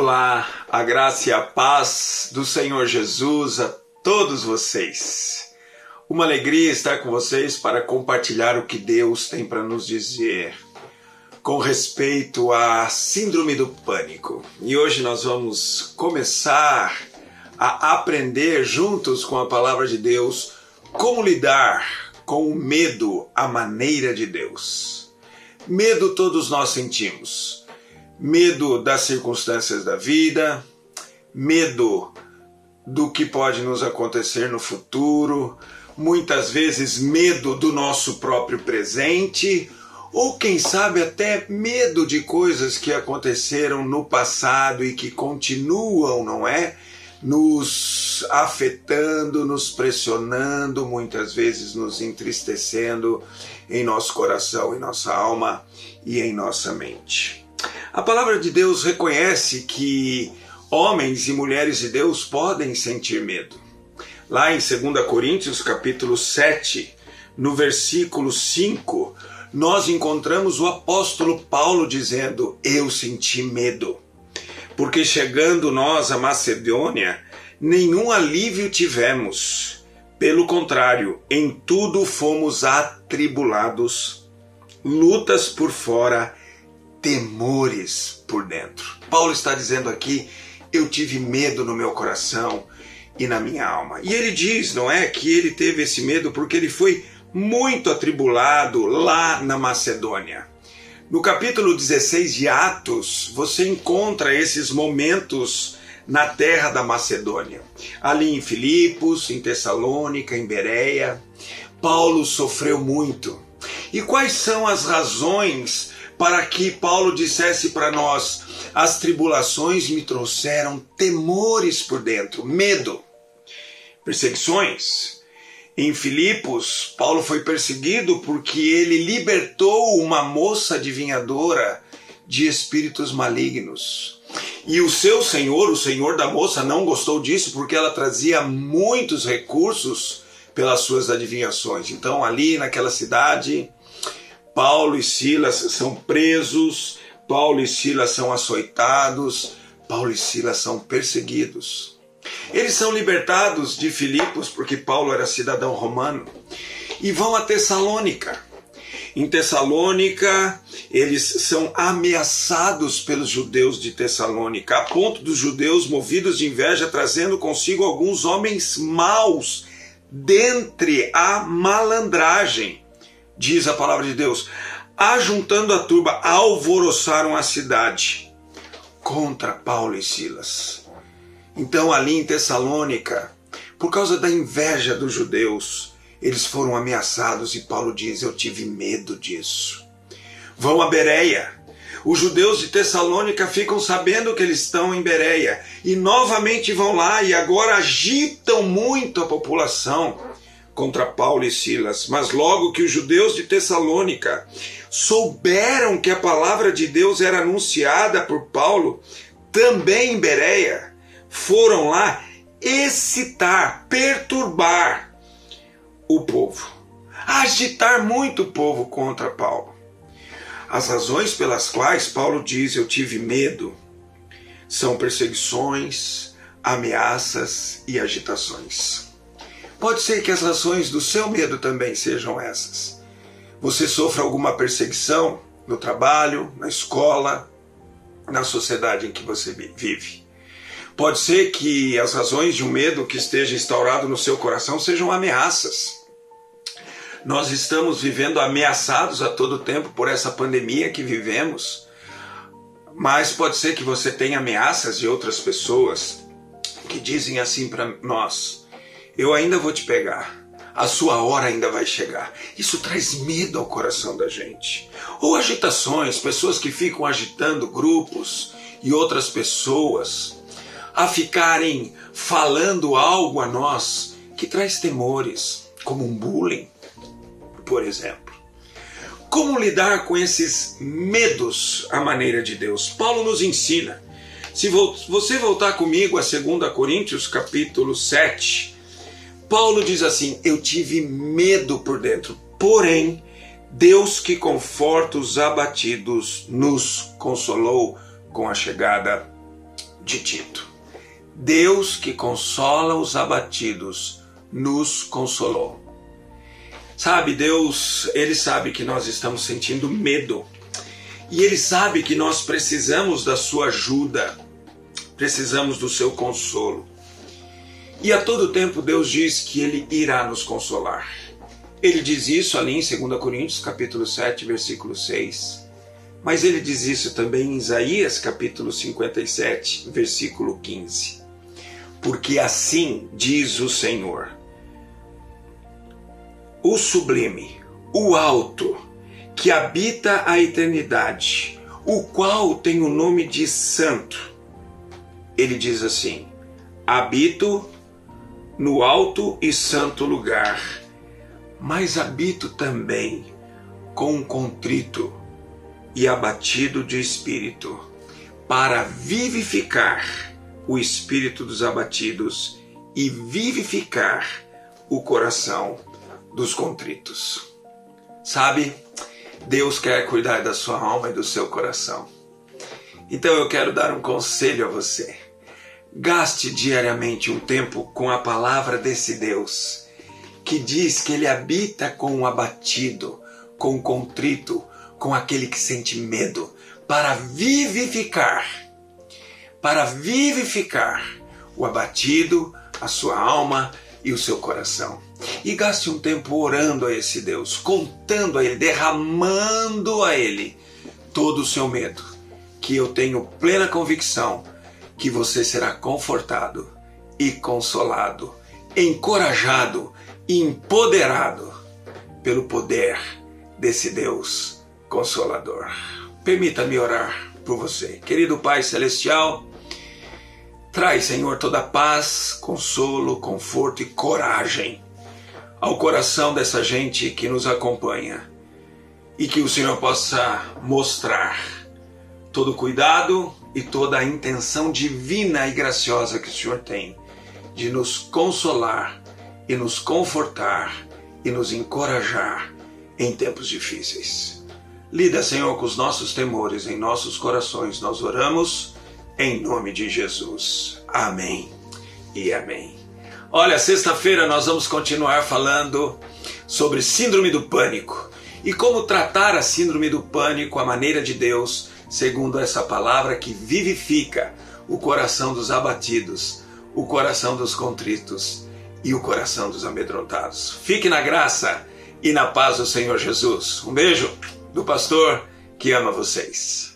Olá, a graça e a paz do Senhor Jesus a todos vocês. Uma alegria estar com vocês para compartilhar o que Deus tem para nos dizer com respeito à Síndrome do Pânico. E hoje nós vamos começar a aprender juntos com a palavra de Deus como lidar com o medo à maneira de Deus. Medo todos nós sentimos medo das circunstâncias da vida, medo do que pode nos acontecer no futuro, muitas vezes medo do nosso próprio presente, ou quem sabe até medo de coisas que aconteceram no passado e que continuam, não é? Nos afetando, nos pressionando, muitas vezes nos entristecendo em nosso coração, em nossa alma e em nossa mente. A palavra de Deus reconhece que homens e mulheres de Deus podem sentir medo. Lá em 2 Coríntios, capítulo 7, no versículo 5, nós encontramos o apóstolo Paulo dizendo: Eu senti medo, porque chegando nós a Macedônia, nenhum alívio tivemos. Pelo contrário, em tudo fomos atribulados, lutas por fora temores por dentro. Paulo está dizendo aqui: eu tive medo no meu coração e na minha alma. E ele diz, não é, que ele teve esse medo porque ele foi muito atribulado lá na Macedônia. No capítulo 16 de Atos, você encontra esses momentos na terra da Macedônia. Ali em Filipos, em Tessalônica, em Bereia, Paulo sofreu muito. E quais são as razões para que Paulo dissesse para nós: as tribulações me trouxeram temores por dentro, medo, perseguições. Em Filipos, Paulo foi perseguido porque ele libertou uma moça adivinhadora de espíritos malignos. E o seu senhor, o senhor da moça, não gostou disso porque ela trazia muitos recursos pelas suas adivinhações. Então, ali naquela cidade, Paulo e Silas são presos, Paulo e Silas são açoitados, Paulo e Silas são perseguidos. Eles são libertados de Filipos, porque Paulo era cidadão romano, e vão a Tessalônica. Em Tessalônica, eles são ameaçados pelos judeus de Tessalônica, a ponto dos judeus, movidos de inveja, trazendo consigo alguns homens maus dentre a malandragem diz a palavra de Deus, ajuntando a turba, alvoroçaram a cidade contra Paulo e Silas. Então, ali em Tessalônica, por causa da inveja dos judeus, eles foram ameaçados e Paulo diz: Eu tive medo disso. Vão a Bereia. Os judeus de Tessalônica ficam sabendo que eles estão em Bereia e novamente vão lá e agora agitam muito a população contra Paulo e Silas, mas logo que os judeus de Tessalônica souberam que a palavra de Deus era anunciada por Paulo, também em Bereia, foram lá excitar, perturbar o povo, agitar muito o povo contra Paulo. As razões pelas quais Paulo diz eu tive medo são perseguições, ameaças e agitações. Pode ser que as razões do seu medo também sejam essas. Você sofra alguma perseguição no trabalho, na escola, na sociedade em que você vive. Pode ser que as razões de um medo que esteja instaurado no seu coração sejam ameaças. Nós estamos vivendo ameaçados a todo tempo por essa pandemia que vivemos. Mas pode ser que você tenha ameaças de outras pessoas que dizem assim para nós: eu ainda vou te pegar. A sua hora ainda vai chegar. Isso traz medo ao coração da gente. Ou agitações, pessoas que ficam agitando grupos e outras pessoas a ficarem falando algo a nós que traz temores, como um bullying, por exemplo. Como lidar com esses medos à maneira de Deus? Paulo nos ensina. Se você voltar comigo a 2 Coríntios capítulo 7, Paulo diz assim: Eu tive medo por dentro, porém, Deus que conforta os abatidos nos consolou com a chegada de Tito. Deus que consola os abatidos nos consolou. Sabe, Deus, Ele sabe que nós estamos sentindo medo. E Ele sabe que nós precisamos da Sua ajuda, precisamos do Seu consolo. E a todo tempo Deus diz que Ele irá nos consolar. Ele diz isso ali em 2 Coríntios capítulo 7, versículo 6. Mas ele diz isso também em Isaías capítulo 57, versículo 15. Porque assim diz o Senhor: o sublime, o alto, que habita a eternidade, o qual tem o nome de Santo. Ele diz assim: habito no alto e santo lugar, mas habito também com um contrito e abatido de espírito, para vivificar o espírito dos abatidos e vivificar o coração dos contritos. Sabe, Deus quer cuidar da sua alma e do seu coração. Então eu quero dar um conselho a você. Gaste diariamente um tempo com a palavra desse Deus, que diz que ele habita com o abatido, com o contrito, com aquele que sente medo, para vivificar, para vivificar o abatido, a sua alma e o seu coração. E gaste um tempo orando a esse Deus, contando a Ele, derramando a Ele todo o seu medo, que eu tenho plena convicção que você será confortado e consolado, encorajado e empoderado pelo poder desse Deus consolador. Permita-me orar por você. Querido Pai Celestial, traz, Senhor, toda paz, consolo, conforto e coragem ao coração dessa gente que nos acompanha e que o Senhor possa mostrar todo cuidado e toda a intenção divina e graciosa que o Senhor tem de nos consolar e nos confortar e nos encorajar em tempos difíceis. Lida, Senhor, com os nossos temores em nossos corações. Nós oramos em nome de Jesus. Amém e amém. Olha, sexta-feira nós vamos continuar falando sobre síndrome do pânico e como tratar a síndrome do pânico, a maneira de Deus, segundo essa palavra que vivifica o coração dos abatidos, o coração dos contritos e o coração dos amedrontados. Fique na graça e na paz do Senhor Jesus. Um beijo do pastor que ama vocês.